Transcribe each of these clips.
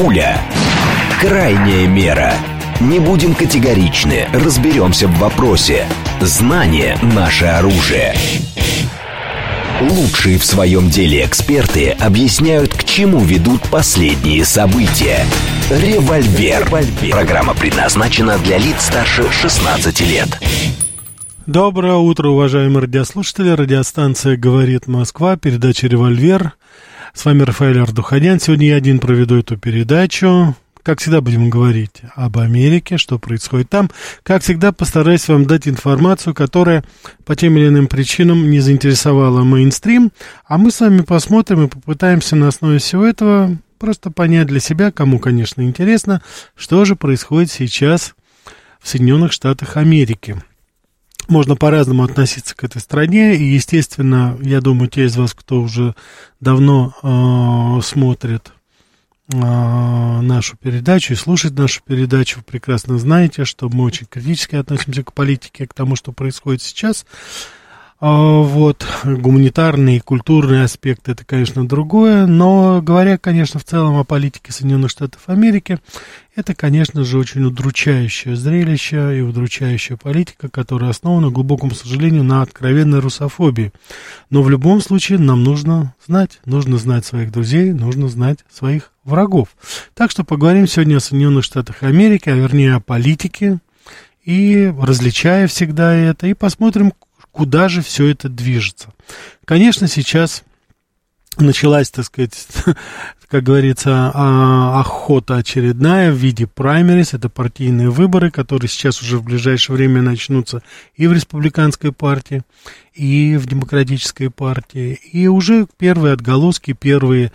Пуля. Крайняя мера. Не будем категоричны, разберемся в вопросе. Знание – наше оружие. Лучшие в своем деле эксперты объясняют, к чему ведут последние события. Револьвер. Программа предназначена для лиц старше 16 лет. Доброе утро, уважаемые радиослушатели. Радиостанция «Говорит Москва», передача «Револьвер». С вами Рафаэль Ардуханян. Сегодня я один проведу эту передачу. Как всегда будем говорить об Америке, что происходит там. Как всегда постараюсь вам дать информацию, которая по тем или иным причинам не заинтересовала мейнстрим. А мы с вами посмотрим и попытаемся на основе всего этого просто понять для себя, кому, конечно, интересно, что же происходит сейчас в Соединенных Штатах Америки можно по-разному относиться к этой стране. И, естественно, я думаю, те из вас, кто уже давно э, смотрит э, нашу передачу и слушает нашу передачу, вы прекрасно знаете, что мы очень критически относимся к политике, к тому, что происходит сейчас. Вот, гуманитарный и культурный аспект это, конечно, другое, но говоря, конечно, в целом о политике Соединенных Штатов Америки, это, конечно же, очень удручающее зрелище и удручающая политика, которая основана, к глубокому сожалению, на откровенной русофобии. Но в любом случае нам нужно знать, нужно знать своих друзей, нужно знать своих врагов. Так что поговорим сегодня о Соединенных Штатах Америки, а вернее о политике, и различая всегда это, и посмотрим, куда же все это движется. Конечно, сейчас началась, так сказать, как говорится, а, охота очередная в виде праймерис, это партийные выборы, которые сейчас уже в ближайшее время начнутся и в республиканской партии, и в демократической партии, и уже первые отголоски, первые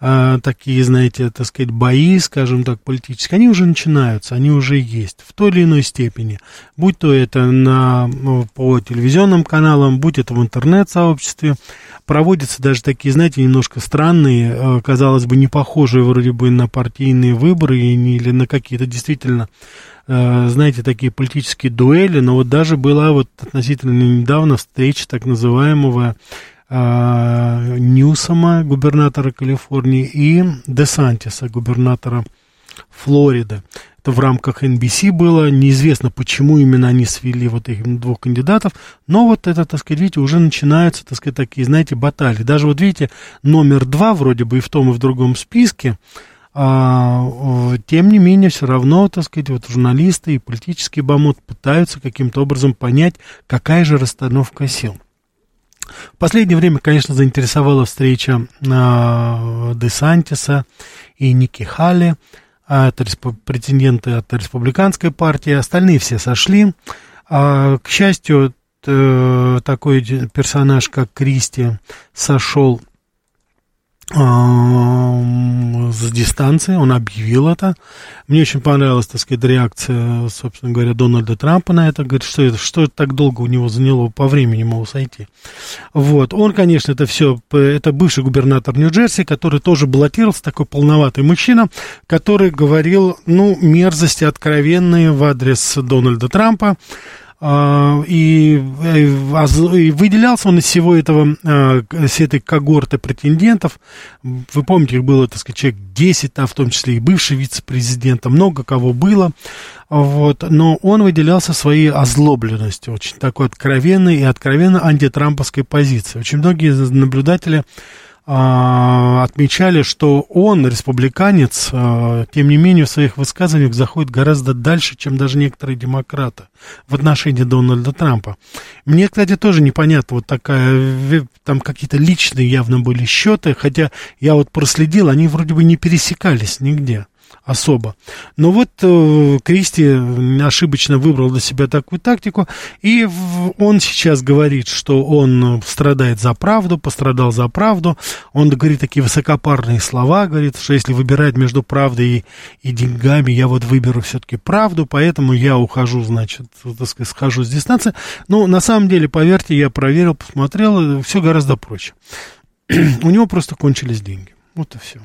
а, такие, знаете, так сказать, бои, скажем так, политические, они уже начинаются, они уже есть в той или иной степени. Будь то это на, ну, по телевизионным каналам, будь это в интернет-сообществе, проводятся даже такие, знаете, немножко странные, а, казалось бы, не похожие вроде бы на партийные выборы или на какие-то действительно а, знаете, такие политические дуэли, но вот даже была вот относительно недавно встреча так называемого а, Ньюсома, губернатора Калифорнии, и Десантиса, губернатора Флориды. Это в рамках NBC было. Неизвестно, почему именно они свели вот этих двух кандидатов. Но вот это, так сказать, видите, уже начинаются, так сказать, такие, знаете, баталии. Даже вот видите, номер два вроде бы и в том, и в другом списке. А, тем не менее, все равно, так сказать, вот журналисты и политический бомот пытаются каким-то образом понять, какая же расстановка сил. В последнее время, конечно, заинтересовала встреча э, Десантиса и Ники Халли, а это претенденты от республиканской партии, остальные все сошли. А, к счастью, такой персонаж, как Кристи, сошел с дистанции, он объявил это. Мне очень понравилась, так сказать, реакция, собственно говоря, Дональда Трампа на это. Говорит, что это, что это так долго у него заняло по времени, мол, сойти. Вот, он, конечно, это все, это бывший губернатор Нью-Джерси, который тоже баллотировался, такой полноватый мужчина, который говорил, ну, мерзости откровенные в адрес Дональда Трампа. А, и, э, и выделялся он из всего этого, а, всей этой когорты претендентов. Вы помните, их было, так сказать, человек 10, а в том числе и бывший вице-президент, много кого было. Вот, но он выделялся своей озлобленностью, очень такой откровенной и откровенно антитрамповской позиции. Очень многие наблюдатели а, отмечали, что он, республиканец, а, тем не менее в своих высказываниях заходит гораздо дальше, чем даже некоторые демократы в отношении Дональда Трампа. Мне, кстати, тоже непонятно, вот такая, там какие-то личные явно были счеты, хотя я вот проследил, они вроде бы не пересекались нигде особо. Но вот э, Кристи ошибочно выбрал для себя такую тактику, и он сейчас говорит, что он страдает за правду, пострадал за правду. Он говорит такие высокопарные слова, говорит, что если выбирать между правдой и, и деньгами, я вот выберу все-таки правду, поэтому я ухожу, значит, так сказать, схожу с дистанции. Но на самом деле, поверьте, я проверил, посмотрел, все гораздо проще. У него просто кончились деньги. Вот и все.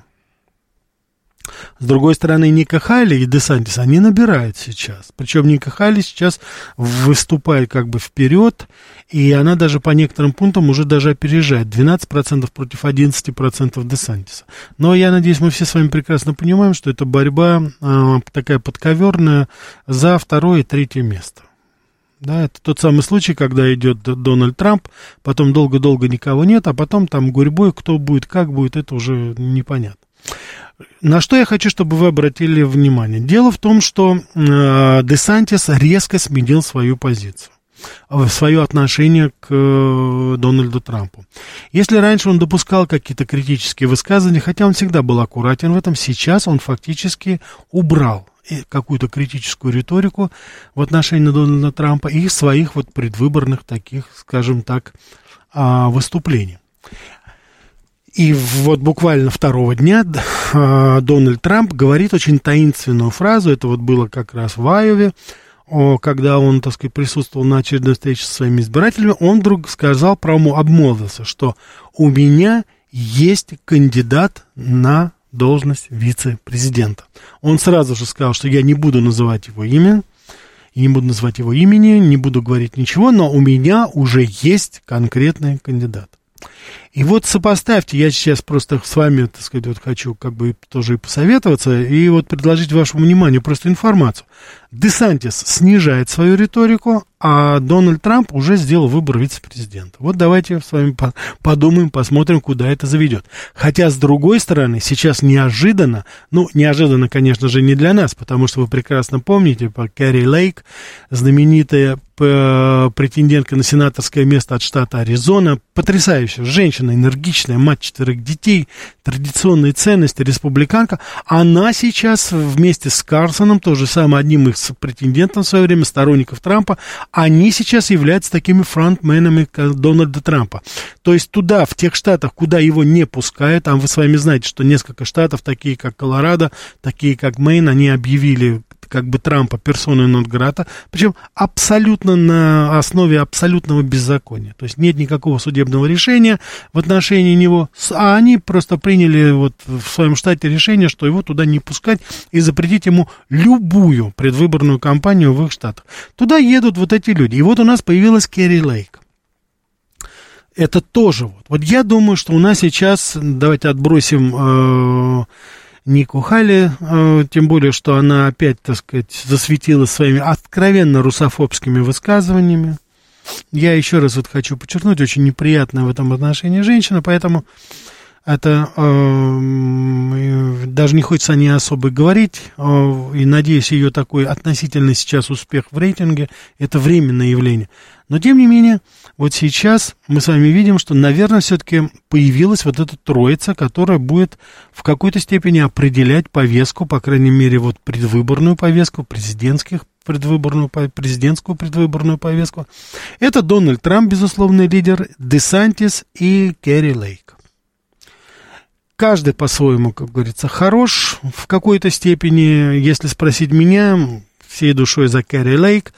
С другой стороны, Ника Хайли и Десантис, они набирают сейчас. Причем Ника Хайли сейчас выступает как бы вперед, и она даже по некоторым пунктам уже даже опережает. 12% против 11% Десантиса. Но я надеюсь, мы все с вами прекрасно понимаем, что это борьба э, такая подковерная за второе и третье место. Да, это тот самый случай, когда идет Дональд Трамп, потом долго-долго никого нет, а потом там гурьбой, кто будет, как будет, это уже непонятно. На что я хочу, чтобы вы обратили внимание? Дело в том, что э, Десантис резко сменил свою позицию э, свое отношение к э, Дональду Трампу. Если раньше он допускал какие-то критические высказывания, хотя он всегда был аккуратен в этом, сейчас он фактически убрал какую-то критическую риторику в отношении Дональда Трампа и своих вот предвыборных таких, скажем так, а, выступлений. И вот буквально второго дня а, Дональд Трамп говорит очень таинственную фразу, это вот было как раз в Айове, когда он, так сказать, присутствовал на очередной встрече со своими избирателями, он вдруг сказал, прямо обмолвился, что у меня есть кандидат на должность вице-президента. Он сразу же сказал, что я не буду называть его имя, не буду называть его имени, не буду говорить ничего, но у меня уже есть конкретный кандидат. И вот сопоставьте, я сейчас просто с вами, так сказать, вот хочу как бы тоже и посоветоваться, и вот предложить вашему вниманию просто информацию. Десантис снижает свою риторику, а Дональд Трамп уже сделал выбор вице-президента. Вот давайте с вами подумаем, посмотрим, куда это заведет. Хотя, с другой стороны, сейчас неожиданно, ну, неожиданно, конечно же, не для нас, потому что вы прекрасно помните, по Кэрри Лейк, знаменитая претендентка на сенаторское место от штата Аризона, потрясающая женщина, энергичная, мать четырех детей, традиционные ценности, республиканка, она сейчас вместе с Карсоном, тоже самым одним из претендентов в свое время, сторонников Трампа, они сейчас являются такими фронтменами Дональда Трампа. То есть туда, в тех штатах, куда его не пускают, а вы с вами знаете, что несколько штатов, такие как Колорадо, такие как Мэйн, они объявили как бы Трампа персоной нон-грата, причем абсолютно на основе абсолютного беззакония. То есть нет никакого судебного решения в отношении него, а они просто приняли вот в своем штате решение, что его туда не пускать и запретить ему любую предвыборную кампанию в их штатах. Туда едут вот эти люди. И вот у нас появилась Керри Лейк это тоже вот. Вот я думаю, что у нас сейчас, давайте отбросим э, Нику Хали, э, тем более, что она опять, так сказать, засветила своими откровенно русофобскими высказываниями. Я еще раз вот хочу подчеркнуть, очень неприятная в этом отношении женщина, поэтому это э, даже не хочется о ней особо говорить, э, и надеюсь, ее такой относительный сейчас успех в рейтинге, это временное явление. Но, тем не менее, вот сейчас мы с вами видим, что, наверное, все-таки появилась вот эта троица, которая будет в какой-то степени определять повестку, по крайней мере, вот предвыборную повестку, президентских предвыборную, президентскую предвыборную повестку. Это Дональд Трамп, безусловный лидер, Десантис и Керри Лейк. Каждый по-своему, как говорится, хорош в какой-то степени. Если спросить меня, всей душой за Кэрри Лейк.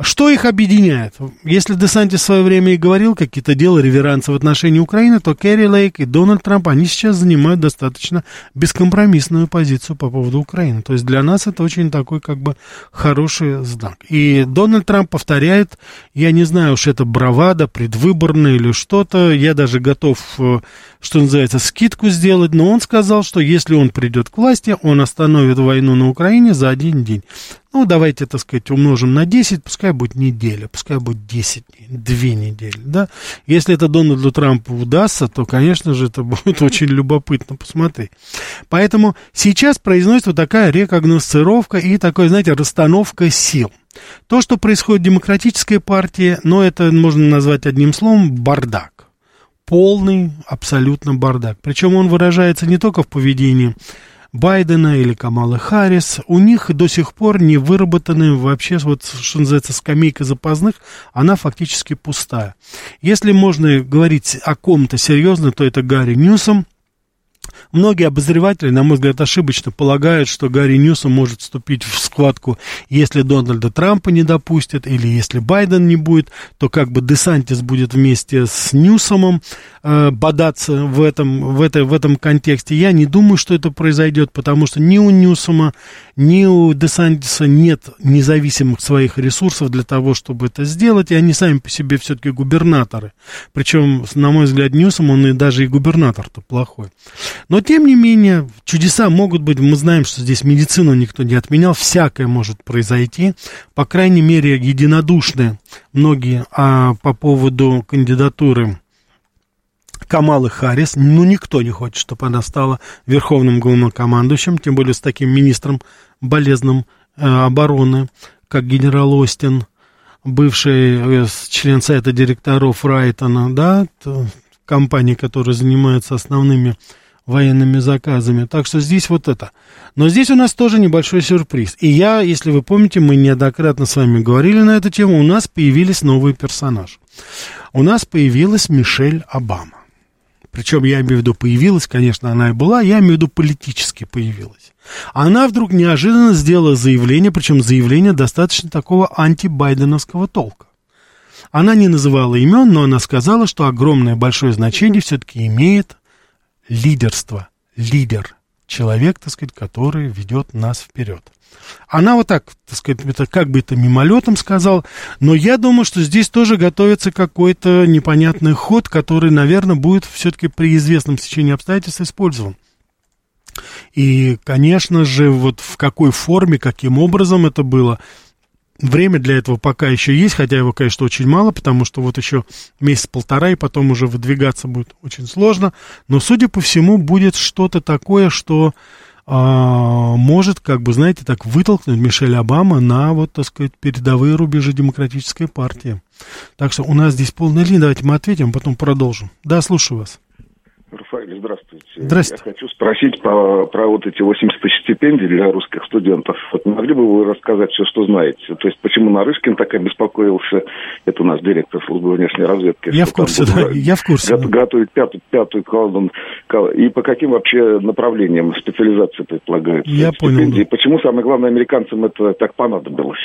Что их объединяет? Если Десантис в свое время и говорил какие-то дела реверанса в отношении Украины, то Кэрри Лейк и Дональд Трамп, они сейчас занимают достаточно бескомпромиссную позицию по поводу Украины. То есть для нас это очень такой как бы хороший знак. И Дональд Трамп повторяет, я не знаю уж это бравада, предвыборная или что-то, я даже готов, э, что называется, скидку сделать, но он сказал, что если он придет к власти, он остановит войну на Украине за один день. Ну, давайте, так сказать, умножим на 10, пускай будет неделя, пускай будет 10 дней, 2 недели, да. Если это Дональду Трампу удастся, то, конечно же, это будет очень любопытно посмотреть. Поэтому сейчас произносится вот такая рекогносцировка и такая, знаете, расстановка сил. То, что происходит в демократической партии, ну, это можно назвать одним словом бардак. Полный абсолютно бардак. Причем он выражается не только в поведении Байдена или Камалы Харрис, у них до сих пор не выработаны вообще, вот, что называется, скамейка запасных, она фактически пустая. Если можно говорить о ком-то серьезно, то это Гарри Ньюсом, многие обозреватели, на мой взгляд, ошибочно полагают, что Гарри Ньюсом может вступить в схватку, если Дональда Трампа не допустят, или если Байден не будет, то как бы Десантис будет вместе с Ньюсомом э, бодаться в этом, в, этой, в этом контексте. Я не думаю, что это произойдет, потому что ни у Ньюсома, ни у Десантиса нет независимых своих ресурсов для того, чтобы это сделать, и они сами по себе все-таки губернаторы. Причем, на мой взгляд, Ньюсом, он и даже и губернатор-то плохой. Но, тем не менее, чудеса могут быть. Мы знаем, что здесь медицину никто не отменял. Всякое может произойти. По крайней мере, единодушны многие а, по поводу кандидатуры Камалы Харрис. Ну, никто не хочет, чтобы она стала верховным главнокомандующим, тем более с таким министром болезным э, обороны, как генерал Остин, бывший э, член совета директоров Райтона, да, компании, которая занимается основными военными заказами. Так что здесь вот это. Но здесь у нас тоже небольшой сюрприз. И я, если вы помните, мы неоднократно с вами говорили на эту тему, у нас появились новые персонажи. У нас появилась Мишель Обама. Причем я имею в виду появилась, конечно, она и была, я имею в виду политически появилась. Она вдруг неожиданно сделала заявление, причем заявление достаточно такого антибайденовского толка. Она не называла имен, но она сказала, что огромное большое значение все-таки имеет лидерство, лидер, человек, так сказать, который ведет нас вперед. Она вот так, так сказать, это как бы это мимолетом сказал, но я думаю, что здесь тоже готовится какой-то непонятный ход, который, наверное, будет все-таки при известном течении обстоятельств использован. И, конечно же, вот в какой форме, каким образом это было, Время для этого пока еще есть, хотя его, конечно, очень мало, потому что вот еще месяц-полтора, и потом уже выдвигаться будет очень сложно. Но, судя по всему, будет что-то такое, что а, может, как бы, знаете, так вытолкнуть Мишель Обама на, вот, так сказать, передовые рубежи демократической партии. Так что у нас здесь полная линия. Давайте мы ответим, потом продолжим. Да, слушаю вас. Рафаэль, здравствуйте. Здравствуйте. Я хочу спросить по, про вот эти 80 тысяч стипендий для русских студентов. Вот могли бы вы рассказать все, что знаете? То есть, почему Нарышкин так обеспокоился? Это у нас директор службы внешней разведки. Я в курсе, да, я в курсе. Го- готовить пятую, пятую колонну. И по каким вообще направлениям специализации предполагается? Я понял. Да. Почему, самое главное, американцам это так понадобилось?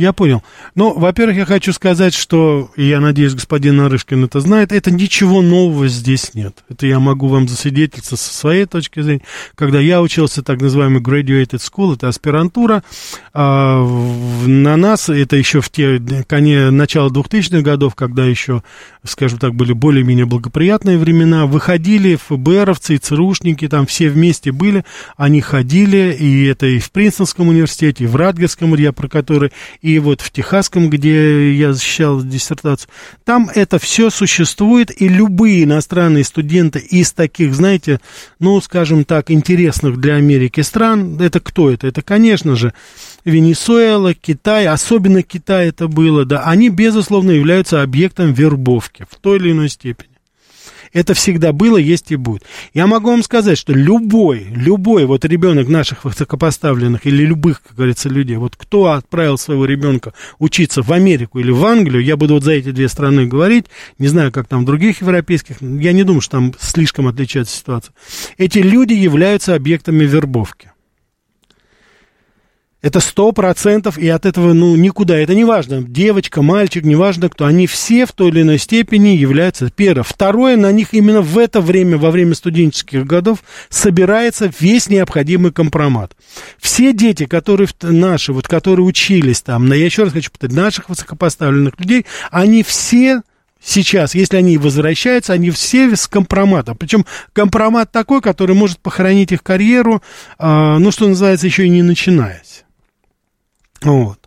Я понял. Ну, во-первых, я хочу сказать, что, и я надеюсь, господин Нарышкин это знает, это ничего нового здесь нет. Это я могу вам засвидетельствовать со своей точки зрения. Когда я учился так называемый graduated school, это аспирантура, а, на нас, это еще в те, коне, начало 2000-х годов, когда еще, скажем так, были более-менее благоприятные времена, выходили ФБРовцы и ЦРУшники, там все вместе были, они ходили, и это и в Принстонском университете, и в Радгерском, я про который вот в Техасском, где я защищал диссертацию, там это все существует, и любые иностранные студенты из таких, знаете, ну, скажем так, интересных для Америки стран, это кто это? Это, конечно же, Венесуэла, Китай, особенно Китай это было, да, они, безусловно, являются объектом вербовки в той или иной степени. Это всегда было, есть и будет. Я могу вам сказать, что любой, любой вот ребенок наших высокопоставленных или любых, как говорится, людей, вот кто отправил своего ребенка учиться в Америку или в Англию, я буду вот за эти две страны говорить, не знаю, как там в других европейских, я не думаю, что там слишком отличается ситуация. Эти люди являются объектами вербовки. Это сто процентов, и от этого, ну, никуда. Это не важно, девочка, мальчик, неважно кто. Они все в той или иной степени являются, первое. Второе, на них именно в это время, во время студенческих годов, собирается весь необходимый компромат. Все дети, которые наши, вот, которые учились там, я еще раз хочу повторить, наших высокопоставленных людей, они все сейчас, если они возвращаются, они все с компроматом. Причем компромат такой, который может похоронить их карьеру, э, ну, что называется, еще и не начинаясь. Вот.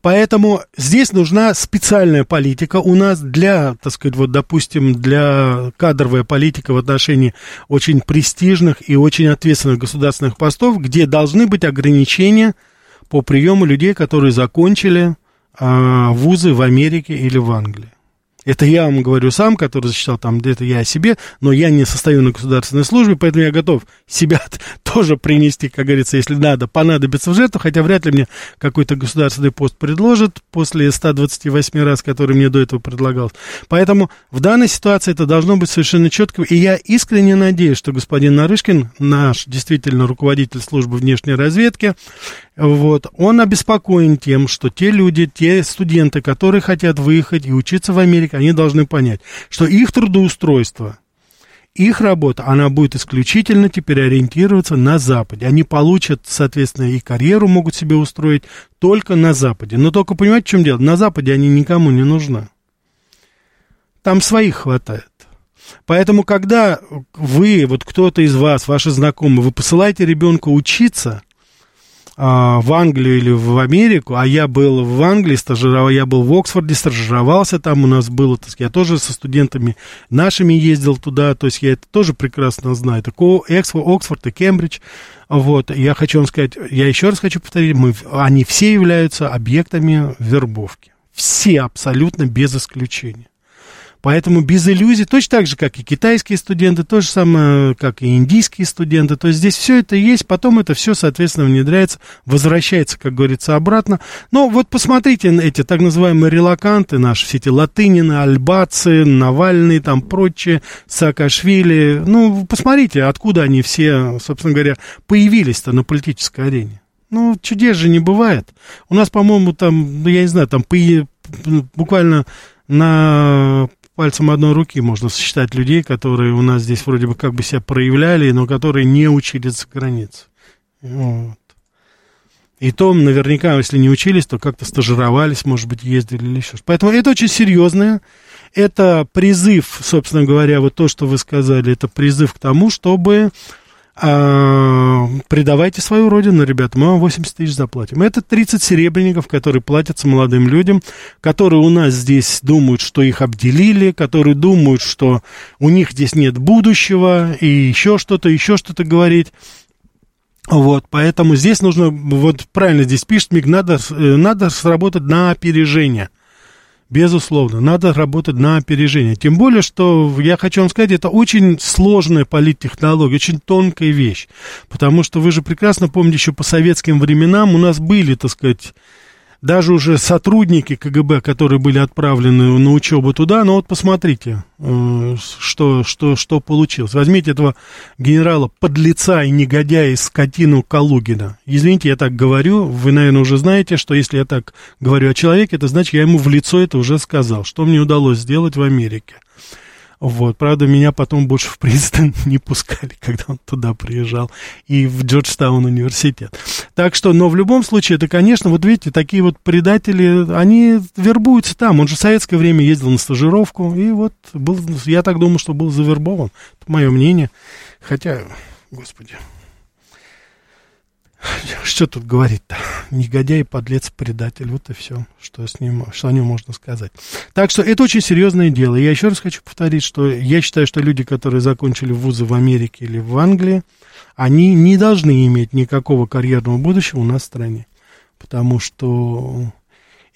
Поэтому здесь нужна специальная политика у нас для, так сказать, вот, допустим, для кадровая политика в отношении очень престижных и очень ответственных государственных постов, где должны быть ограничения по приему людей, которые закончили а, вузы в Америке или в Англии. Это я вам говорю сам, который защищал там, это я о себе, но я не состою на государственной службе, поэтому я готов себя тоже принести, как говорится, если надо, понадобится в жертву, хотя вряд ли мне какой-то государственный пост предложат после 128 раз, который мне до этого предлагал. Поэтому в данной ситуации это должно быть совершенно четко, и я искренне надеюсь, что господин Нарышкин, наш действительно руководитель службы внешней разведки, вот, он обеспокоен тем, что те люди, те студенты, которые хотят выехать и учиться в Америке, они должны понять, что их трудоустройство, их работа, она будет исключительно теперь ориентироваться на Западе. Они получат, соответственно, и карьеру могут себе устроить только на Западе. Но только понимаете, в чем дело? На Западе они никому не нужны. Там своих хватает. Поэтому, когда вы, вот кто-то из вас, ваши знакомые, вы посылаете ребенка учиться – в Англию или в Америку, а я был в Англии, стажировал, я был в Оксфорде, стажировался там, у нас было, так сказать, я тоже со студентами нашими ездил туда, то есть я это тоже прекрасно знаю, это Оксфорд и Кембридж, вот, я хочу вам сказать, я еще раз хочу повторить, мы, они все являются объектами вербовки, все абсолютно без исключения. Поэтому без иллюзий, точно так же, как и китайские студенты, то же самое, как и индийские студенты. То есть здесь все это есть, потом это все, соответственно, внедряется, возвращается, как говорится, обратно. Но вот посмотрите на эти так называемые релаканты наши, все эти латынины, альбацы, Навальный, там прочие, Саакашвили. Ну, посмотрите, откуда они все, собственно говоря, появились-то на политической арене. Ну, чудес же не бывает. У нас, по-моему, там, ну, я не знаю, там буквально на пальцем одной руки можно сосчитать людей, которые у нас здесь вроде бы как бы себя проявляли, но которые не учились за границей. Вот. И то, наверняка, если не учились, то как-то стажировались, может быть, ездили или еще что-то. Поэтому это очень серьезное. Это призыв, собственно говоря, вот то, что вы сказали, это призыв к тому, чтобы а, предавайте свою родину, ребята, мы вам 80 тысяч заплатим. Это 30 серебряников, которые платятся молодым людям, которые у нас здесь думают, что их обделили, которые думают, что у них здесь нет будущего, и еще что-то, еще что-то говорить. Вот, поэтому здесь нужно, вот правильно здесь пишет Миг, надо, э, надо сработать на опережение. Безусловно, надо работать на опережение. Тем более, что, я хочу вам сказать, это очень сложная политтехнология, очень тонкая вещь. Потому что вы же прекрасно помните, еще по советским временам у нас были, так сказать, даже уже сотрудники КГБ, которые были отправлены на учебу туда, но вот посмотрите, э, что, что, что получилось. Возьмите этого генерала подлеца и негодяя из скотину Калугина. Извините, я так говорю, вы, наверное, уже знаете, что если я так говорю о человеке, это значит, я ему в лицо это уже сказал, что мне удалось сделать в Америке. Вот, правда, меня потом больше в Принстон не пускали, когда он туда приезжал, и в Джорджтаун университет. Так что, но в любом случае, это, конечно, вот видите, такие вот предатели, они вербуются там. Он же в советское время ездил на стажировку, и вот был, я так думаю, что был завербован. Это мое мнение. Хотя, господи, что тут говорить-то? Негодяй, подлец, предатель. Вот и все, что, с ним, что о нем можно сказать. Так что это очень серьезное дело. Я еще раз хочу повторить, что я считаю, что люди, которые закончили вузы в Америке или в Англии, они не должны иметь никакого карьерного будущего у нас в стране. Потому что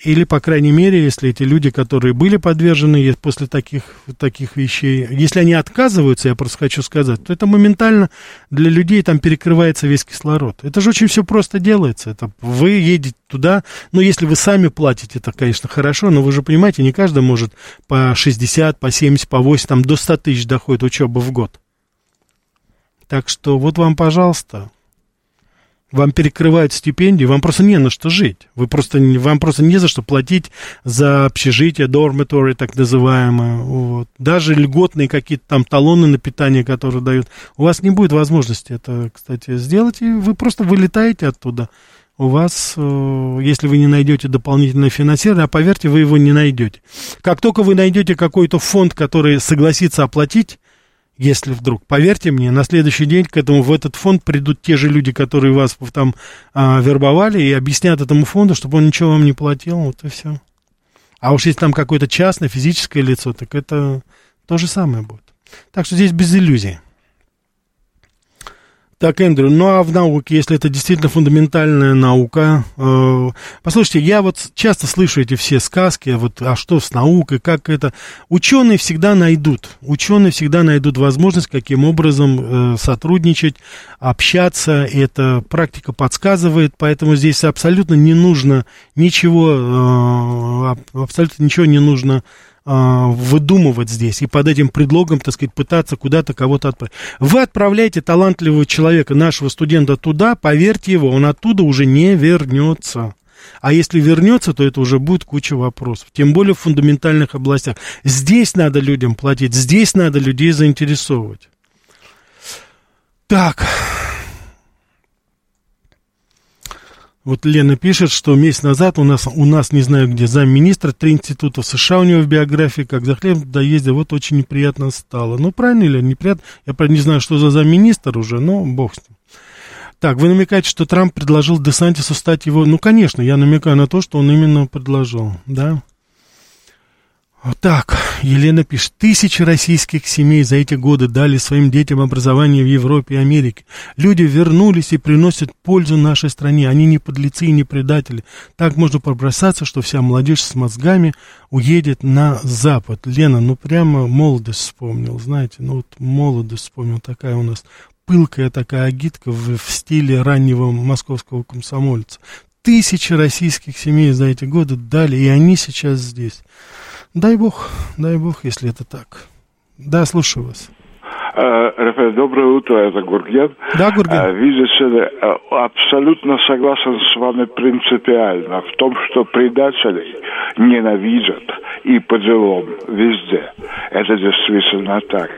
или, по крайней мере, если эти люди, которые были подвержены после таких, таких вещей, если они отказываются, я просто хочу сказать, то это моментально для людей там перекрывается весь кислород. Это же очень все просто делается. Это вы едете туда, ну, если вы сами платите, это, конечно, хорошо, но вы же понимаете, не каждый может по 60, по 70, по 80, там до 100 тысяч доходит учеба в год. Так что вот вам, пожалуйста, вам перекрывают стипендию, вам просто не на что жить. Вы просто, вам просто не за что платить за общежитие, dormitory, так называемое. Вот. Даже льготные какие-то там талоны на питание, которые дают. У вас не будет возможности это, кстати, сделать, и вы просто вылетаете оттуда. У вас, э, если вы не найдете дополнительное финансирование, а поверьте, вы его не найдете. Как только вы найдете какой-то фонд, который согласится оплатить если вдруг, поверьте мне, на следующий день к этому, в этот фонд придут те же люди, которые вас там а, вербовали, и объяснят этому фонду, чтобы он ничего вам не платил, вот и все. А уж если там какое-то частное, физическое лицо, так это то же самое будет. Так что здесь без иллюзий. Так, Эндрю, ну а в науке, если это действительно фундаментальная наука, э, послушайте, я вот часто слышу эти все сказки, вот, а что с наукой, как это, ученые всегда найдут, ученые всегда найдут возможность, каким образом э, сотрудничать, общаться, и эта практика подсказывает, поэтому здесь абсолютно не нужно ничего, э, абсолютно ничего не нужно выдумывать здесь и под этим предлогом, так сказать, пытаться куда-то кого-то отправить. Вы отправляете талантливого человека, нашего студента туда, поверьте его, он оттуда уже не вернется. А если вернется, то это уже будет куча вопросов. Тем более в фундаментальных областях. Здесь надо людям платить, здесь надо людей заинтересовывать. Так, Вот Лена пишет, что месяц назад у нас, у нас не знаю где, замминистра, три института в США у него в биографии, как за хлеб доездил, вот очень неприятно стало. Ну, правильно или неприятно? Я, правда, не знаю, что за замминистр уже, но бог с ним. Так, вы намекаете, что Трамп предложил Десантису стать его... Ну, конечно, я намекаю на то, что он именно предложил, да? Так, Елена пишет, тысячи российских семей за эти годы дали своим детям образование в Европе и Америке. Люди вернулись и приносят пользу нашей стране. Они не подлецы и не предатели. Так можно пробросаться, что вся молодежь с мозгами уедет на Запад. Лена, ну прямо молодость вспомнил, знаете, ну вот молодость вспомнил, такая у нас пылкая такая агитка в, в стиле раннего московского комсомольца. Тысячи российских семей за эти годы дали, и они сейчас здесь. Дай бог, дай бог, если это так. Да, слушаю вас. Э, Рафаэль, доброе утро, это Гурген. Да, Гурген. Э, видите ли, э, абсолютно согласен с вами принципиально в том, что предателей ненавидят и по делам везде. Это действительно так.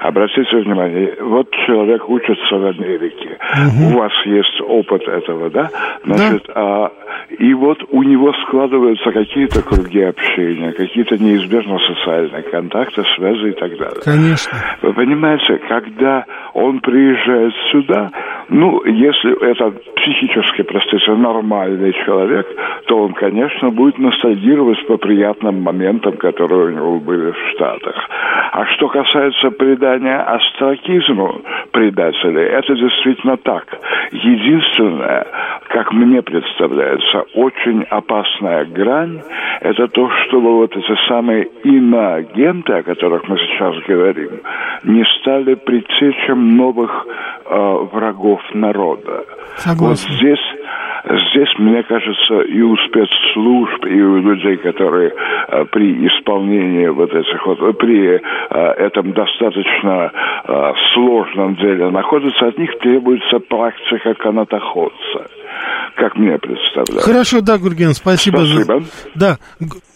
Обратите внимание, вот человек учится в Америке, угу. у вас есть опыт этого, да? Значит, да. А, и вот у него складываются какие-то круги общения, какие-то неизбежно социальные контакты, связи и так далее. Конечно. Вы понимаете, когда он приезжает сюда, ну, если это психически, простите, нормальный человек, то он, конечно, будет ностальгировать по приятным моментам, которые у него были в Штатах. А что касается предания астракизму предателей, это действительно так. Единственное, как мне представляется, очень опасная грань, это то, чтобы вот эти самые иноагенты, о которых мы сейчас говорим, не стали предтечем новых э, врагов народа. Согласен. Вот здесь Здесь, мне кажется, и у спецслужб, и у людей, которые э, при исполнении вот этих вот, при э, этом достаточно э, сложном деле находятся, от них требуется практика канатоходца как мне представляется. Хорошо, да, Гурген, спасибо. Спасибо. За... Да,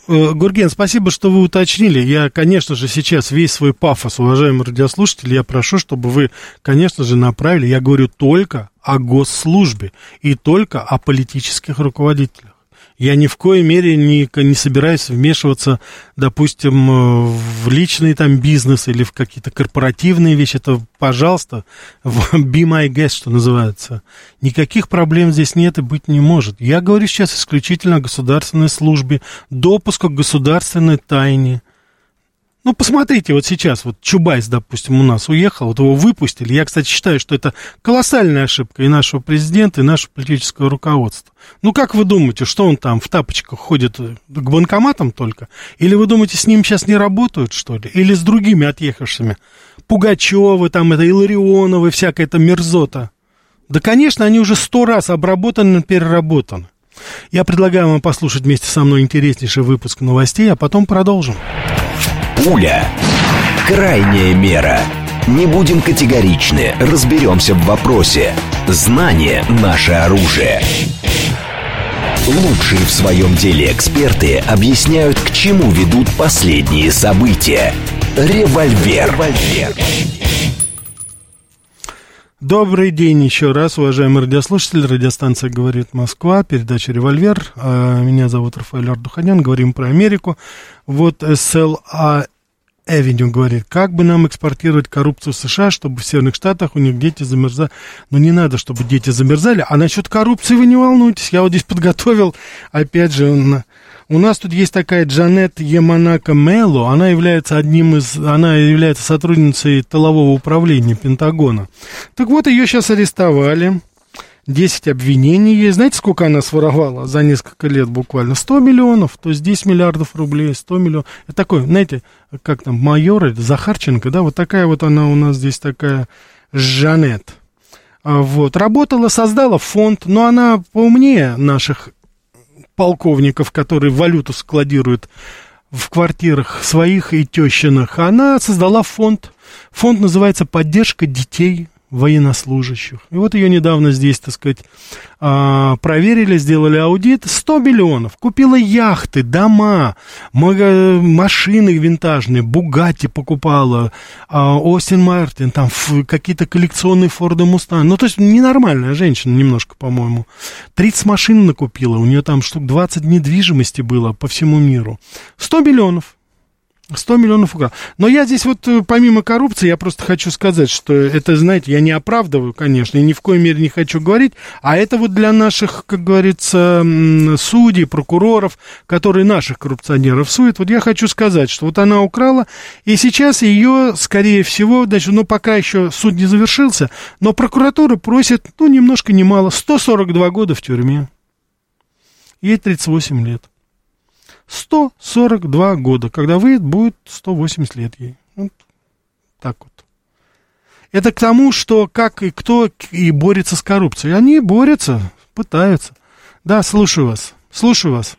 Гурген, спасибо, что вы уточнили. Я, конечно же, сейчас весь свой пафос, уважаемые радиослушатели, я прошу, чтобы вы, конечно же, направили, я говорю только о госслужбе и только о политических руководителях. Я ни в коей мере не, не собираюсь вмешиваться, допустим, э, в личный там бизнес или в какие-то корпоративные вещи. Это, пожалуйста, be my guest, что называется. Никаких проблем здесь нет и быть не может. Я говорю сейчас исключительно о государственной службе, допуску к государственной тайне – ну, посмотрите, вот сейчас, вот Чубайс, допустим, у нас уехал, вот его выпустили. Я, кстати, считаю, что это колоссальная ошибка и нашего президента, и нашего политического руководства. Ну, как вы думаете, что он там в тапочках ходит к банкоматам только? Или вы думаете, с ним сейчас не работают, что ли? Или с другими отъехавшими? Пугачевы, там, это Иларионовы, всякая эта мерзота. Да, конечно, они уже сто раз обработаны, переработаны. Я предлагаю вам послушать вместе со мной интереснейший выпуск новостей, а потом продолжим. Пуля. Крайняя мера. Не будем категоричны, разберемся в вопросе. Знание – наше оружие. Лучшие в своем деле эксперты объясняют, к чему ведут последние события. Револьвер. Револьвер. Добрый день еще раз, уважаемые радиослушатели. Радиостанция «Говорит Москва», передача «Револьвер». А, меня зовут Рафаэль Ардуханян, говорим про Америку. Вот СЛА Avenue говорит, как бы нам экспортировать коррупцию в США, чтобы в Северных Штатах у них дети замерзали. Но не надо, чтобы дети замерзали. А насчет коррупции вы не волнуйтесь. Я вот здесь подготовил, опять же, У нас тут есть такая Джанет Яманака Мело, она является одним из, она является сотрудницей тылового управления Пентагона. Так вот, ее сейчас арестовали. 10 обвинений есть. Знаете, сколько она своровала за несколько лет буквально? 100 миллионов, то есть 10 миллиардов рублей, 100 миллионов. Это такой, знаете, как там, майор, Захарченко, да, вот такая вот она у нас здесь такая Жанет. А, вот, работала, создала фонд, но она поумнее наших полковников, которые валюту складируют в квартирах своих и тещиных, она создала фонд. Фонд называется «Поддержка детей военнослужащих. И вот ее недавно здесь, так сказать, а, проверили, сделали аудит. 100 миллионов. Купила яхты, дома, машины винтажные, Бугатти покупала, а, Остин Мартин, там какие-то коллекционные Форды Мустан. Ну, то есть ненормальная женщина немножко, по-моему. 30 машин накупила, у нее там штук 20 недвижимости было по всему миру. 100 миллионов. 100 миллионов украл. Но я здесь вот, э, помимо коррупции, я просто хочу сказать, что это, знаете, я не оправдываю, конечно, и ни в коей мере не хочу говорить, а это вот для наших, как говорится, судей, прокуроров, которые наших коррупционеров суют, вот я хочу сказать, что вот она украла, и сейчас ее, скорее всего, значит, ну, пока еще суд не завершился, но прокуратура просит, ну, немножко немало, 142 года в тюрьме. Ей 38 лет. 142 года. Когда выйдет, будет 180 лет ей. Вот так вот. Это к тому, что как и кто и борется с коррупцией. Они борются, пытаются. Да, слушаю вас. Слушаю вас.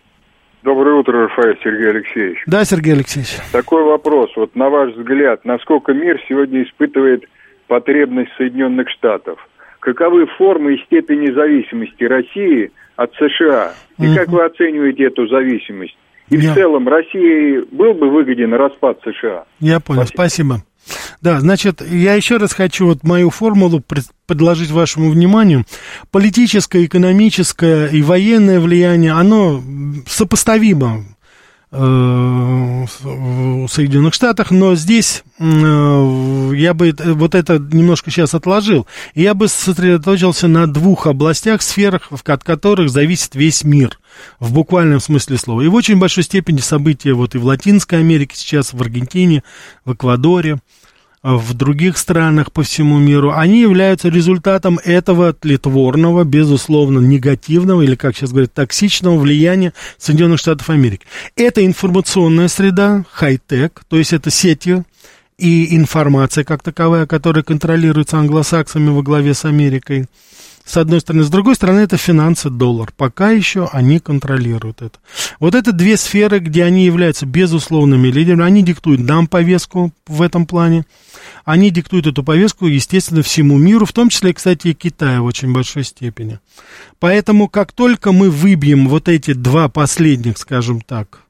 Доброе утро, Рафаэль Сергей Алексеевич. Да, Сергей Алексеевич. Такой вопрос. Вот на ваш взгляд, насколько мир сегодня испытывает потребность Соединенных Штатов? Каковы формы и степень зависимости России от США? И как вы оцениваете эту зависимость? И Я... в целом России был бы выгоден распад США. Я понял, спасибо. спасибо. Да, значит, я еще раз хочу вот мою формулу предложить вашему вниманию. Политическое, экономическое и военное влияние, оно сопоставимо в Соединенных Штатах, но здесь э, я бы вот это немножко сейчас отложил. Я бы сосредоточился на двух областях, сферах, от которых зависит весь мир, в буквальном смысле слова. И в очень большой степени события вот и в Латинской Америке сейчас, в Аргентине, в Эквадоре, в других странах по всему миру, они являются результатом этого тлетворного, безусловно, негативного или, как сейчас говорят, токсичного влияния Соединенных Штатов Америки. Это информационная среда, хай-тек, то есть это сети и информация как таковая, которая контролируется англосаксами во главе с Америкой с одной стороны. С другой стороны, это финансы, доллар. Пока еще они контролируют это. Вот это две сферы, где они являются безусловными лидерами. Они диктуют нам повестку в этом плане. Они диктуют эту повестку, естественно, всему миру, в том числе, кстати, и Китаю в очень большой степени. Поэтому, как только мы выбьем вот эти два последних, скажем так,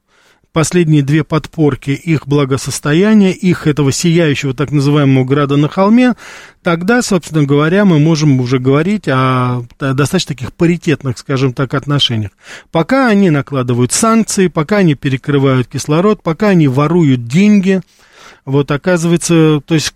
последние две подпорки их благосостояния, их этого сияющего так называемого града на холме, тогда, собственно говоря, мы можем уже говорить о, достаточно таких паритетных, скажем так, отношениях. Пока они накладывают санкции, пока они перекрывают кислород, пока они воруют деньги, вот оказывается, то есть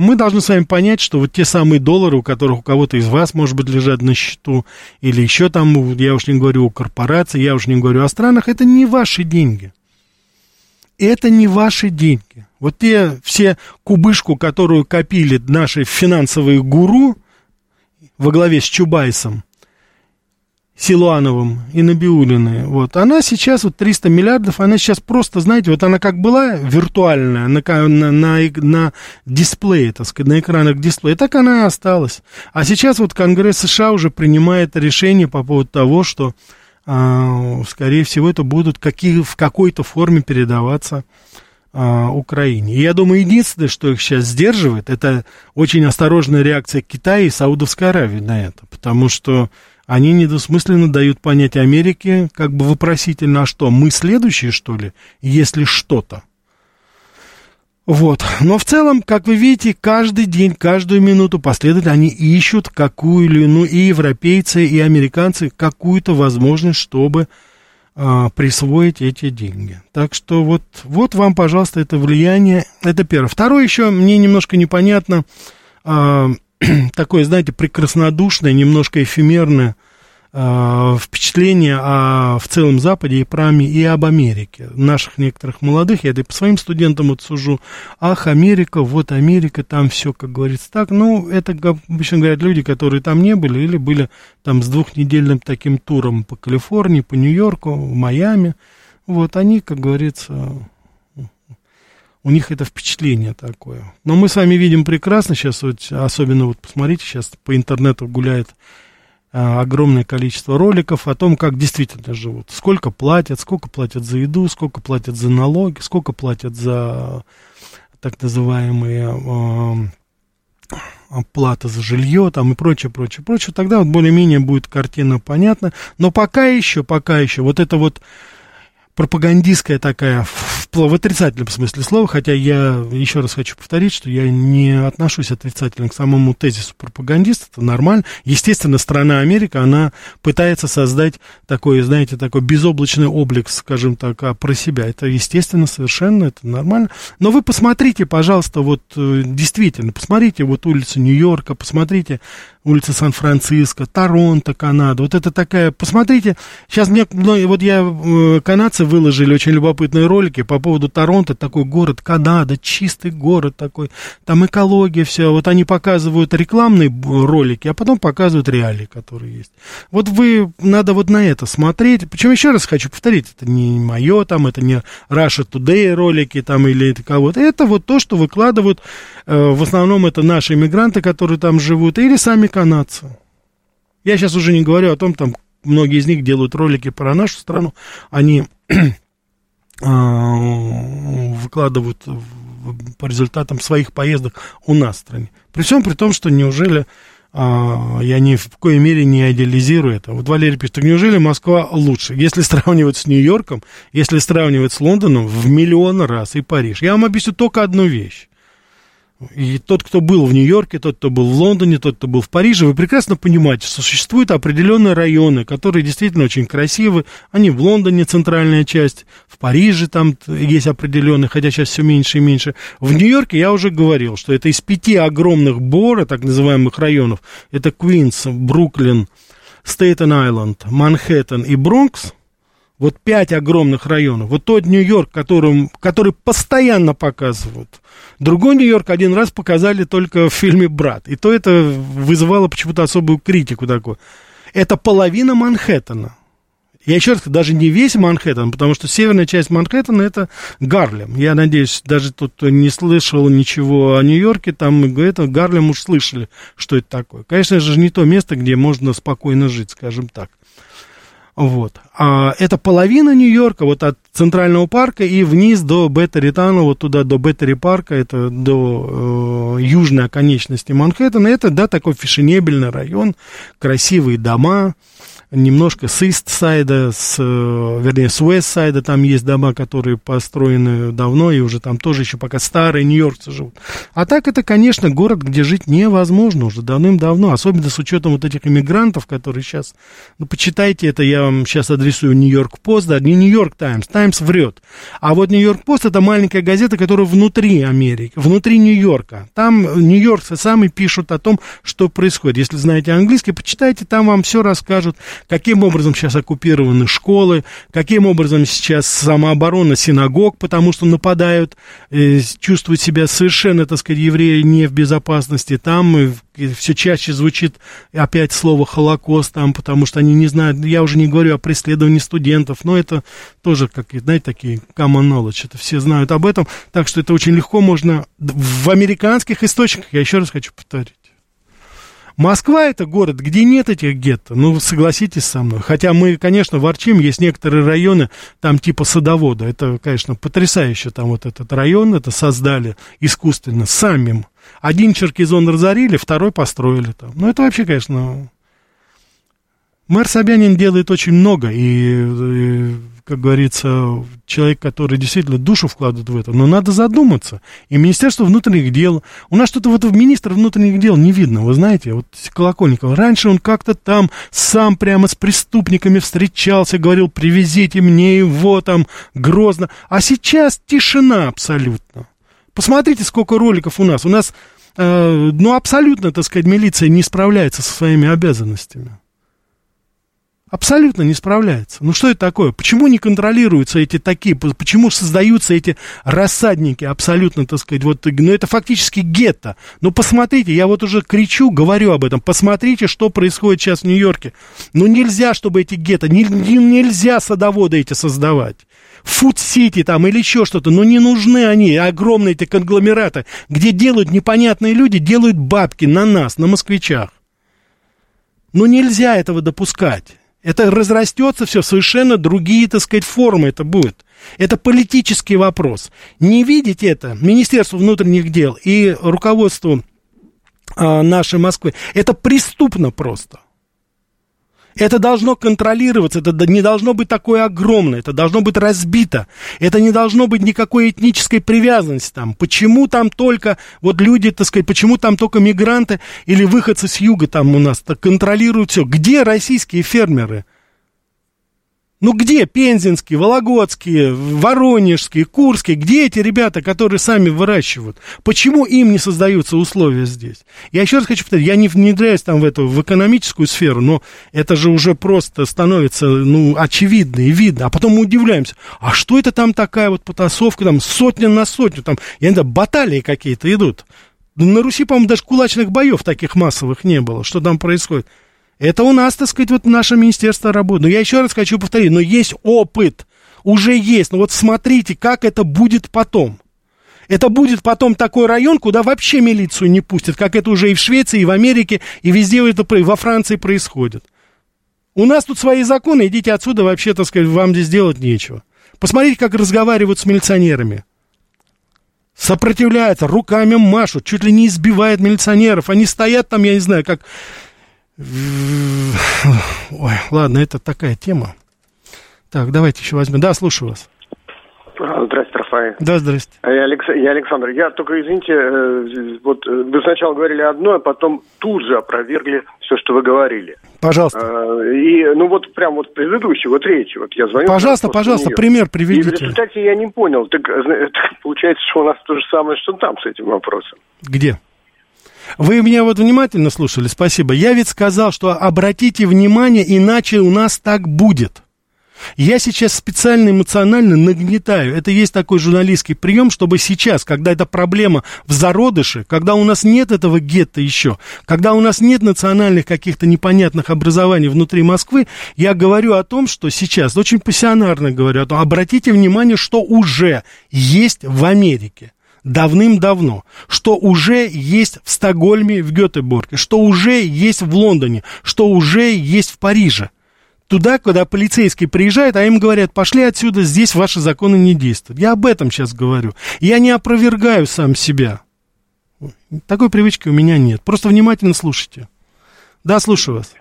мы должны с вами понять, что вот те самые доллары, у которых у кого-то из вас, может быть, лежат на счету, или еще там, я уж не говорю о корпорации, я уж не говорю о странах, это не ваши деньги. Это не ваши деньги. Вот те все кубышку, которую копили наши финансовые гуру во главе с Чубайсом, Силуановым и Набиулиной, вот, она сейчас, вот 300 миллиардов, она сейчас просто, знаете, вот она как была виртуальная на, на, на, на дисплее, так сказать, на экранах дисплея, так она и осталась. А сейчас вот Конгресс США уже принимает решение по поводу того, что, а, скорее всего, это будут какие, в какой-то форме передаваться а, Украине. И я думаю, единственное, что их сейчас сдерживает, это очень осторожная реакция Китая и Саудовской Аравии на это, потому что они недосмысленно дают понять Америке, как бы вопросительно, а что, мы следующие, что ли, если что-то? Вот. Но в целом, как вы видите, каждый день, каждую минуту последовательно они ищут какую или иную, и европейцы, и американцы, какую-то возможность, чтобы а, присвоить эти деньги. Так что вот, вот вам, пожалуйста, это влияние. Это первое. Второе еще, мне немножко непонятно, а, такое, знаете, прекраснодушное, немножко эфемерное э, впечатление о, в целом Западе и, про, и об Америке. Наших некоторых молодых, я это и по своим студентам вот сужу, ах, Америка, вот Америка, там все, как говорится, так. Ну, это, обычно говорят, люди, которые там не были или были там с двухнедельным таким туром по Калифорнии, по Нью-Йорку, в Майами. Вот они, как говорится, у них это впечатление такое. Но мы с вами видим прекрасно сейчас, вот, особенно вот посмотрите, сейчас по интернету гуляет а, огромное количество роликов о том, как действительно живут. Сколько платят, сколько платят за еду, сколько платят за налоги, сколько платят за так называемые э, плата за жилье там и прочее, прочее, прочее. Тогда вот более-менее будет картина понятна. Но пока еще, пока еще вот это вот пропагандистская такая, в, в отрицательном смысле слова, хотя я еще раз хочу повторить, что я не отношусь отрицательно к самому тезису пропагандиста, это нормально. Естественно, страна Америка, она пытается создать такой, знаете, такой безоблачный облик, скажем так, а, про себя. Это естественно, совершенно, это нормально. Но вы посмотрите, пожалуйста, вот э, действительно, посмотрите вот улицу Нью-Йорка, посмотрите улица Сан-Франциско, Торонто, Канада. Вот это такая, посмотрите, сейчас мне, ну, вот я, э, канадцы выложили очень любопытные ролики по поводу Торонто, такой город Канада, чистый город такой, там экология, все. Вот они показывают рекламные ролики, а потом показывают реалии, которые есть. Вот вы, надо вот на это смотреть. Причем еще раз хочу повторить, это не мое там, это не Russia Today ролики там или это кого-то. Это вот то, что выкладывают, э, в основном это наши иммигранты, которые там живут, или сами канадцы. Я сейчас уже не говорю о том, там многие из них делают ролики про нашу страну, они а, выкладывают по результатам своих поездок у нас в стране. При всем при том, что неужели а, я ни в коей мере не идеализирую это. Вот Валерий пишет, так неужели Москва лучше? Если сравнивать с Нью-Йорком, если сравнивать с Лондоном, в миллион раз и Париж. Я вам объясню только одну вещь. И тот, кто был в Нью-Йорке, тот, кто был в Лондоне, тот, кто был в Париже, вы прекрасно понимаете, что существуют определенные районы, которые действительно очень красивы. Они в Лондоне центральная часть, в Париже там есть определенные, хотя сейчас все меньше и меньше. В Нью-Йорке я уже говорил, что это из пяти огромных бора, так называемых районов, это Квинс, Бруклин, Стейтен-Айленд, Манхэттен и Бронкс – вот пять огромных районов. Вот тот Нью-Йорк, которым, который постоянно показывают. Другой Нью-Йорк один раз показали только в фильме «Брат». И то это вызывало почему-то особую критику такую. Это половина Манхэттена. Я еще раз даже не весь Манхэттен, потому что северная часть Манхэттена это Гарлем. Я надеюсь, даже кто не слышал ничего о Нью-Йорке, там это Гарлем уж слышали, что это такое. Конечно же, не то место, где можно спокойно жить, скажем так. Вот. А это половина Нью-Йорка, вот от Центрального парка и вниз до Беттери-Тана, вот туда до Беттери-парка, это до э, южной оконечности Манхэттена. Это, да, такой фешенебельный район, красивые дома, немножко с Ист-сайда, с, э, вернее, с Уэст-сайда, там есть дома, которые построены давно, и уже там тоже еще пока старые нью-йоркцы живут. А так это, конечно, город, где жить невозможно уже давным-давно, особенно с учетом вот этих иммигрантов, которые сейчас, ну, почитайте это, я вам сейчас адресую Нью-Йорк Пост, да, не Нью-Йорк Таймс, Таймс врет. А вот Нью-Йорк Пост это маленькая газета, которая внутри Америки, внутри Нью-Йорка. Там нью-йоркцы сами пишут о том, что происходит. Если знаете английский, почитайте, там вам все расскажут, каким образом сейчас оккупированы школы, каким образом сейчас самооборона синагог, потому что нападают, э, чувствуют себя совершенно, так сказать, евреи не в безопасности. Там э, все чаще звучит опять слово Холокост, там, потому что они не знают, я уже не говорю о преследовании студентов, но это тоже, как, знаете, такие common knowledge, это все знают об этом, так что это очень легко можно в американских источниках, я еще раз хочу повторить. Москва это город, где нет этих гетто, ну, согласитесь со мной. Хотя мы, конечно, ворчим, есть некоторые районы, там типа Садовода, это, конечно, потрясающе, там вот этот район, это создали искусственно, самим. Один Черкизон разорили, второй построили там. Ну, это вообще, конечно... Мэр Собянин делает очень много, и, и как говорится, человек, который действительно душу вкладывает в это, но надо задуматься. И Министерство внутренних дел, у нас что-то вот в министра внутренних дел не видно, вы знаете, вот Колокольников, раньше он как-то там сам прямо с преступниками встречался, говорил, привезите мне его там грозно, а сейчас тишина абсолютно. Посмотрите, сколько роликов у нас. У нас, э, ну, абсолютно, так сказать, милиция не справляется со своими обязанностями. Абсолютно не справляется. Ну что это такое? Почему не контролируются эти такие, почему создаются эти рассадники абсолютно, так сказать, вот, ну это фактически гетто. Ну посмотрите, я вот уже кричу, говорю об этом, посмотрите, что происходит сейчас в Нью-Йорке. Ну нельзя, чтобы эти гетто, не, не, нельзя садоводы эти создавать. Фуд-сити там или еще что-то, но не нужны они, огромные эти конгломераты, где делают непонятные люди, делают бабки на нас, на москвичах. Ну нельзя этого допускать. Это разрастется все в совершенно другие, так сказать, формы это будет. Это политический вопрос. Не видеть это Министерству внутренних дел и руководству а, нашей Москвы, это преступно просто. Это должно контролироваться, это не должно быть такое огромное, это должно быть разбито, это не должно быть никакой этнической привязанности там. Почему там только, вот люди, так сказать, почему там только мигранты или выходцы с юга там у нас контролируют все? Где российские фермеры? Ну где пензенские, вологодские, воронежские, курские, где эти ребята, которые сами выращивают? Почему им не создаются условия здесь? Я еще раз хочу повторить, я не внедряюсь там в эту, в экономическую сферу, но это же уже просто становится, ну, очевидно и видно. А потом мы удивляемся, а что это там такая вот потасовка, там сотня на сотню, там, я не знаю, баталии какие-то идут. На Руси, по-моему, даже кулачных боев таких массовых не было. Что там происходит? Это у нас, так сказать, вот наше министерство работает. Но я еще раз хочу повторить, но есть опыт, уже есть. Но вот смотрите, как это будет потом. Это будет потом такой район, куда вообще милицию не пустят, как это уже и в Швеции, и в Америке, и везде это во Франции происходит. У нас тут свои законы, идите отсюда, вообще, так сказать, вам здесь делать нечего. Посмотрите, как разговаривают с милиционерами. Сопротивляются, руками машут, чуть ли не избивают милиционеров. Они стоят там, я не знаю, как Ой, ладно, это такая тема. Так, давайте еще возьмем. Да, слушаю вас. А, здравствуйте, Рафаэль. Да, здрасте. Я, Алекс... я Александр. Я только, извините, э, вот э, вы сначала говорили одно, а потом тут же опровергли все, что вы говорили. Пожалуйста. А, и, ну вот прям вот предыдущий, вот третий, вот я звоню. Пожалуйста, пожалуйста, пример приведите. И в результате я не понял. Так, так получается, что у нас то же самое, что там с этим вопросом. Где? Вы меня вот внимательно слушали, спасибо. Я ведь сказал, что обратите внимание, иначе у нас так будет. Я сейчас специально эмоционально нагнетаю. Это есть такой журналистский прием, чтобы сейчас, когда эта проблема в зародыше, когда у нас нет этого гетто еще, когда у нас нет национальных каких-то непонятных образований внутри Москвы, я говорю о том, что сейчас, очень пассионарно говорю о том, обратите внимание, что уже есть в Америке давным-давно, что уже есть в Стокгольме, в Гетеборге, что уже есть в Лондоне, что уже есть в Париже. Туда, куда полицейский приезжает, а им говорят, пошли отсюда, здесь ваши законы не действуют. Я об этом сейчас говорю. Я не опровергаю сам себя. Такой привычки у меня нет. Просто внимательно слушайте. Да, слушаю вас.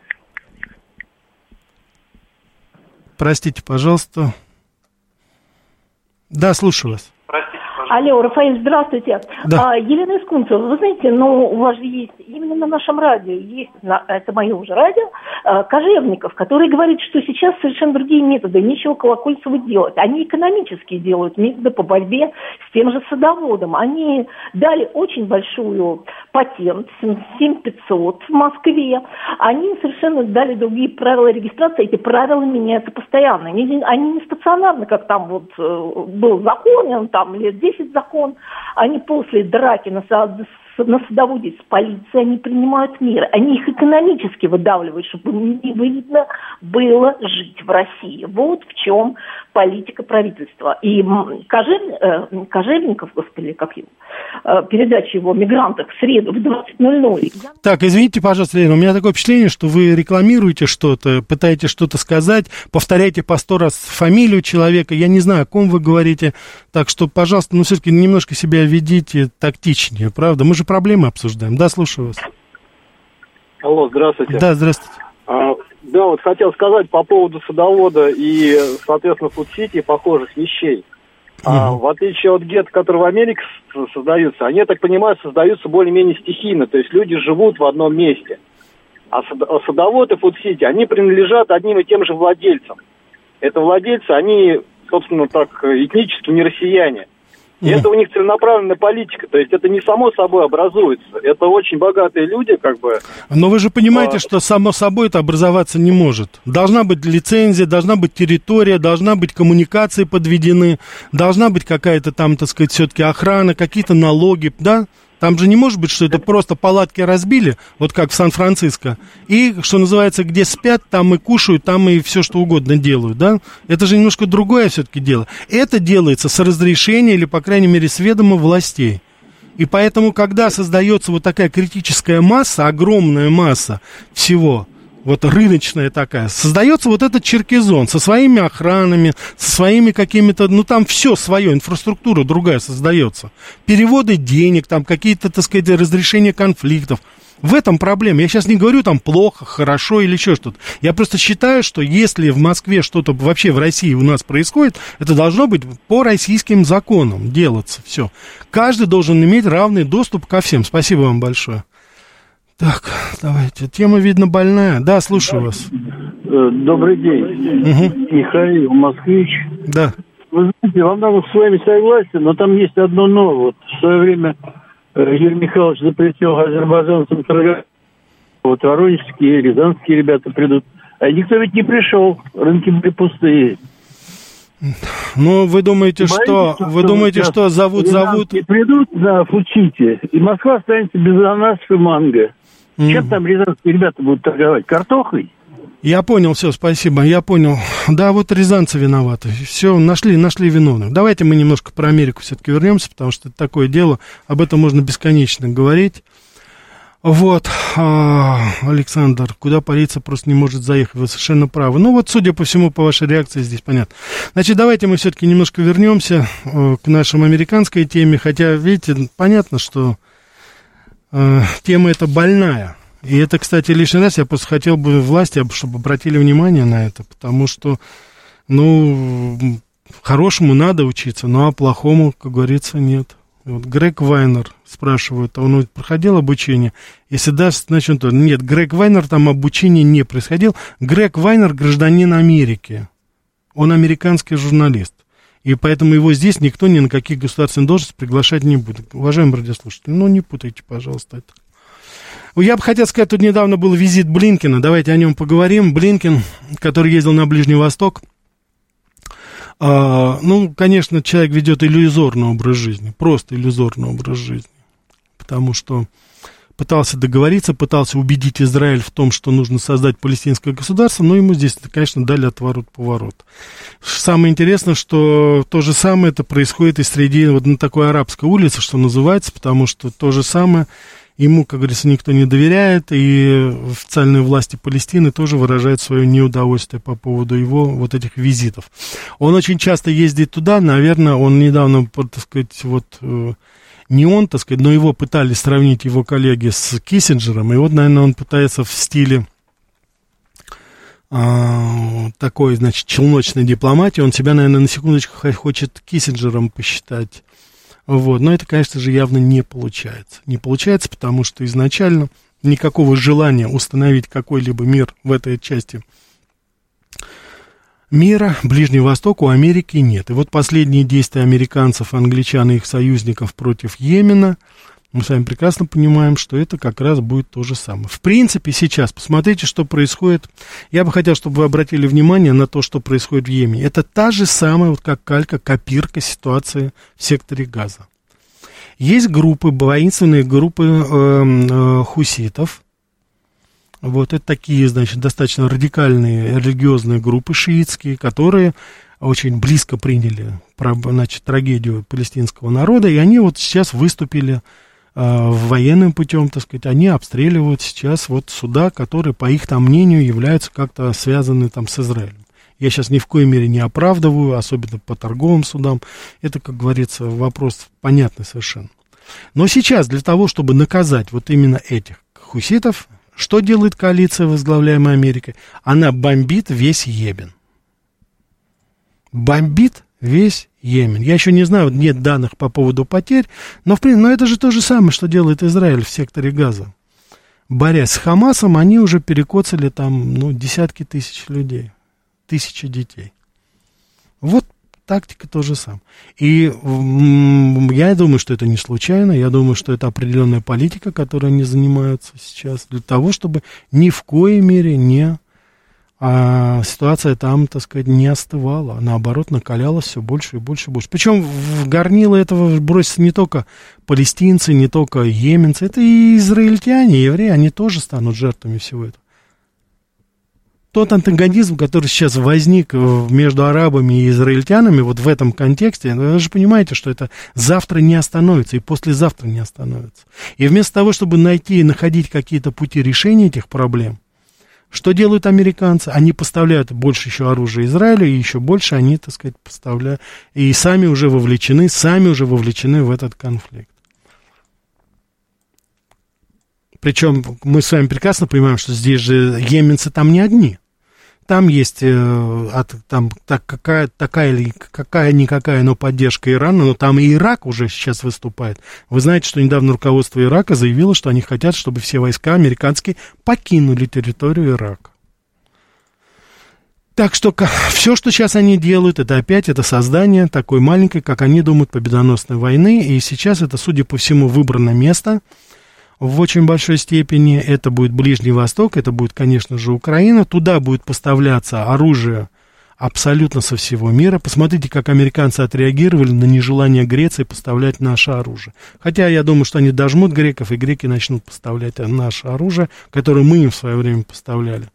Простите, пожалуйста. Да, слушаю вас. Алло, Рафаэль, здравствуйте. Да. А, Елена Искунцева, вы знаете, ну, у вас же есть, именно на нашем радио, есть, на, это мое уже радио, а, Кожевников, который говорит, что сейчас совершенно другие методы, нечего Колокольцеву делать. Они экономические делают методы по борьбе с тем же садоводом. Они дали очень большую патент, 7500 в Москве. Они совершенно дали другие правила регистрации, эти правила меняются постоянно. Они, они не стационарны, как там вот э, был закон, там лет 10 10 закон, они после драки на, на садоводе с полицией, они принимают меры. Они их экономически выдавливают, чтобы не выгодно было жить в России. Вот в чем политика правительства. И Кожев, э, Кожевников, господи, как его, э, передача его «Мигрантах» в среду в 20.00. Так, извините, пожалуйста, Лена, у меня такое впечатление, что вы рекламируете что-то, пытаетесь что-то сказать, повторяете по сто раз фамилию человека, я не знаю, о ком вы говорите, так что, пожалуйста, ну, все-таки немножко себя ведите тактичнее, правда? Мы же проблемы обсуждаем. Да, слушаю вас. Алло, здравствуйте. Да, здравствуйте. А, да, вот хотел сказать по поводу садовода и, соответственно, фудсити и похожих вещей. Угу. А, в отличие от гет, которые в Америке создаются, они, я так понимаю, создаются более-менее стихийно, то есть люди живут в одном месте. А, а садовод и фудсити, они принадлежат одним и тем же владельцам. Это владельцы, они, собственно, так этнически не россияне. И это у них целенаправленная политика, то есть это не само собой образуется. Это очень богатые люди, как бы. Но вы же понимаете, а... что само собой это образоваться не может. Должна быть лицензия, должна быть территория, должна быть коммуникации подведены, должна быть какая-то там, так сказать, все-таки охрана, какие-то налоги, да? Там же не может быть, что это просто палатки разбили, вот как в Сан-Франциско, и, что называется, где спят, там и кушают, там и все что угодно делают, да? Это же немножко другое все-таки дело. Это делается с разрешения или, по крайней мере, с ведома властей. И поэтому, когда создается вот такая критическая масса, огромная масса всего – вот рыночная такая, создается вот этот черкизон со своими охранами, со своими какими-то, ну там все свое, инфраструктура другая создается. Переводы денег, там какие-то, так сказать, разрешения конфликтов. В этом проблема. Я сейчас не говорю там плохо, хорошо или еще что-то. Я просто считаю, что если в Москве что-то вообще в России у нас происходит, это должно быть по российским законам делаться. Все. Каждый должен иметь равный доступ ко всем. Спасибо вам большое. Так, давайте. Тема, видно, больная. Да, слушаю вас. Э, добрый день. Угу. Михаил, москвич. Да. Вы знаете, во многом с вами согласен, но там есть одно но. Вот в свое время Юрий Михайлович запретил азербайджанцам торговать. Вот воронежские, рязанские ребята придут. А никто ведь не пришел. Рынки были пустые. Ну, вы думаете, Боитесь, что, что вы думаете, что зовут, зовут... придут на Фучите, и Москва останется без ананасов и манго. Чем там рязанские ребята будут торговать? Картохой? Я понял, все, спасибо, я понял. Да, вот рязанцы виноваты. Все, нашли, нашли виновных. Давайте мы немножко про Америку все-таки вернемся, потому что это такое дело, об этом можно бесконечно говорить. Вот, а, Александр, куда полиция просто не может заехать, вы совершенно правы. Ну вот, судя по всему, по вашей реакции здесь понятно. Значит, давайте мы все-таки немножко вернемся э, к нашей американской теме, хотя, видите, понятно, что э, тема эта больная. И это, кстати, лишний раз я просто хотел бы власти, чтобы обратили внимание на это, потому что, ну, хорошему надо учиться, ну а плохому, как говорится, нет. Вот Грег Вайнер спрашивают, а он проходил обучение? Если да, значит, то нет, Грег Вайнер там обучение не происходил. Грег Вайнер гражданин Америки. Он американский журналист. И поэтому его здесь никто ни на каких государственных должности приглашать не будет. Уважаемые радиослушатели, ну не путайте, пожалуйста, это. Я бы хотел сказать, тут недавно был визит Блинкина, давайте о нем поговорим. Блинкин, который ездил на Ближний Восток, а, ну, конечно, человек ведет иллюзорный образ жизни, просто иллюзорный образ жизни, потому что пытался договориться, пытался убедить Израиль в том, что нужно создать палестинское государство, но ему здесь, конечно, дали отворот-поворот. Самое интересное, что то же самое это происходит и среди вот на такой арабской улице, что называется, потому что то же самое Ему, как говорится, никто не доверяет, и официальные власти Палестины тоже выражают свое неудовольствие по поводу его вот этих визитов. Он очень часто ездит туда, наверное, он недавно, так сказать, вот э, не он, так сказать, но его пытались сравнить его коллеги с Киссинджером, и вот, наверное, он пытается в стиле а, такой, значит, челночной дипломатии, он себя, наверное, на секундочку хочет Киссинджером посчитать. Вот. Но это, конечно же, явно не получается. Не получается, потому что изначально никакого желания установить какой-либо мир в этой части мира, Ближний Восток, у Америки нет. И вот последние действия американцев, англичан и их союзников против Йемена – мы с вами прекрасно понимаем, что это как раз будет то же самое. В принципе, сейчас посмотрите, что происходит. Я бы хотел, чтобы вы обратили внимание на то, что происходит в Йемене. Это та же самая, вот как калька, копирка ситуации в секторе Газа. Есть группы, воинственные группы э, э, хуситов. Вот это такие, значит, достаточно радикальные религиозные группы шиитские, которые очень близко приняли значит, трагедию палестинского народа, и они вот сейчас выступили Э, военным путем, так сказать, они обстреливают сейчас вот суда, которые, по их там мнению, являются как-то связаны там с Израилем. Я сейчас ни в коей мере не оправдываю, особенно по торговым судам. Это, как говорится, вопрос понятный совершенно. Но сейчас для того, чтобы наказать вот именно этих хуситов, что делает коалиция, возглавляемая Америкой? Она бомбит весь Ебен. Бомбит весь Йемен. Я еще не знаю, нет данных по поводу потерь, но, в принципе, но это же то же самое, что делает Израиль в секторе Газа. Борясь с Хамасом, они уже перекоцали там, ну, десятки тысяч людей, тысячи детей. Вот тактика то же самое. И я думаю, что это не случайно, я думаю, что это определенная политика, которой они занимаются сейчас, для того, чтобы ни в коей мере не а ситуация там, так сказать, не остывала, а наоборот, накалялась все больше и больше и больше. Причем в горнило этого бросятся не только палестинцы, не только йеменцы, это и израильтяне, и евреи, они тоже станут жертвами всего этого. Тот антагонизм, который сейчас возник между арабами и израильтянами, вот в этом контексте, ну, вы же понимаете, что это завтра не остановится и послезавтра не остановится. И вместо того, чтобы найти и находить какие-то пути решения этих проблем, что делают американцы? Они поставляют больше еще оружия Израилю, и еще больше они, так сказать, поставляют, и сами уже вовлечены, сами уже вовлечены в этот конфликт. Причем мы с вами прекрасно понимаем, что здесь же йеменцы там не одни там есть э, от, там, так, какая, такая или какая-никакая, но поддержка Ирана, но там и Ирак уже сейчас выступает. Вы знаете, что недавно руководство Ирака заявило, что они хотят, чтобы все войска американские покинули территорию Ирака. Так что все, что сейчас они делают, это опять это создание такой маленькой, как они думают, победоносной войны. И сейчас это, судя по всему, выбрано место – в очень большой степени. Это будет Ближний Восток, это будет, конечно же, Украина. Туда будет поставляться оружие абсолютно со всего мира. Посмотрите, как американцы отреагировали на нежелание Греции поставлять наше оружие. Хотя я думаю, что они дожмут греков, и греки начнут поставлять наше оружие, которое мы им в свое время поставляли.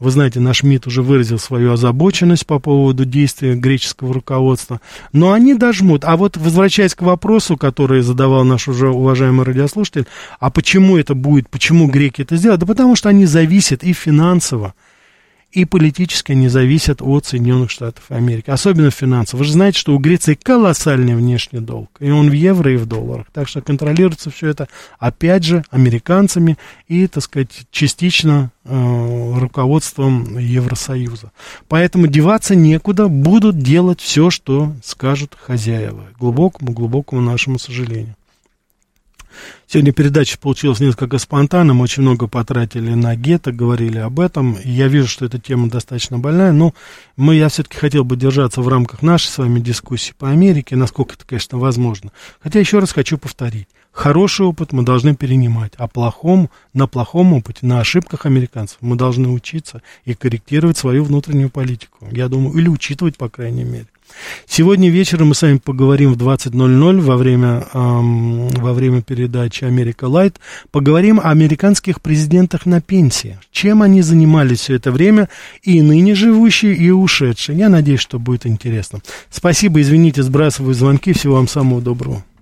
Вы знаете, наш МИД уже выразил свою озабоченность по поводу действия греческого руководства. Но они дожмут. А вот возвращаясь к вопросу, который задавал наш уже уважаемый радиослушатель, а почему это будет, почему греки это сделают? Да потому что они зависят и финансово, и политически не зависят от Соединенных Штатов Америки, особенно финансово. Вы же знаете, что у Греции колоссальный внешний долг, и он в евро и в долларах. Так что контролируется все это, опять же, американцами и, так сказать, частично э, руководством Евросоюза. Поэтому деваться некуда, будут делать все, что скажут хозяева, глубокому-глубокому нашему сожалению. Сегодня передача получилась несколько спонтанным, очень много потратили на гетто, говорили об этом. Я вижу, что эта тема достаточно больная, но мы, я все-таки хотел бы держаться в рамках нашей с вами дискуссии по Америке, насколько это, конечно, возможно. Хотя еще раз хочу повторить. Хороший опыт мы должны перенимать, а плохом, на плохом опыте, на ошибках американцев мы должны учиться и корректировать свою внутреннюю политику. Я думаю, или учитывать, по крайней мере. Сегодня вечером мы с вами поговорим в 20.00 во время, эм, во время передачи «Америка Лайт». Поговорим о американских президентах на пенсии. Чем они занимались все это время, и ныне живущие, и ушедшие. Я надеюсь, что будет интересно. Спасибо, извините, сбрасываю звонки. Всего вам самого доброго.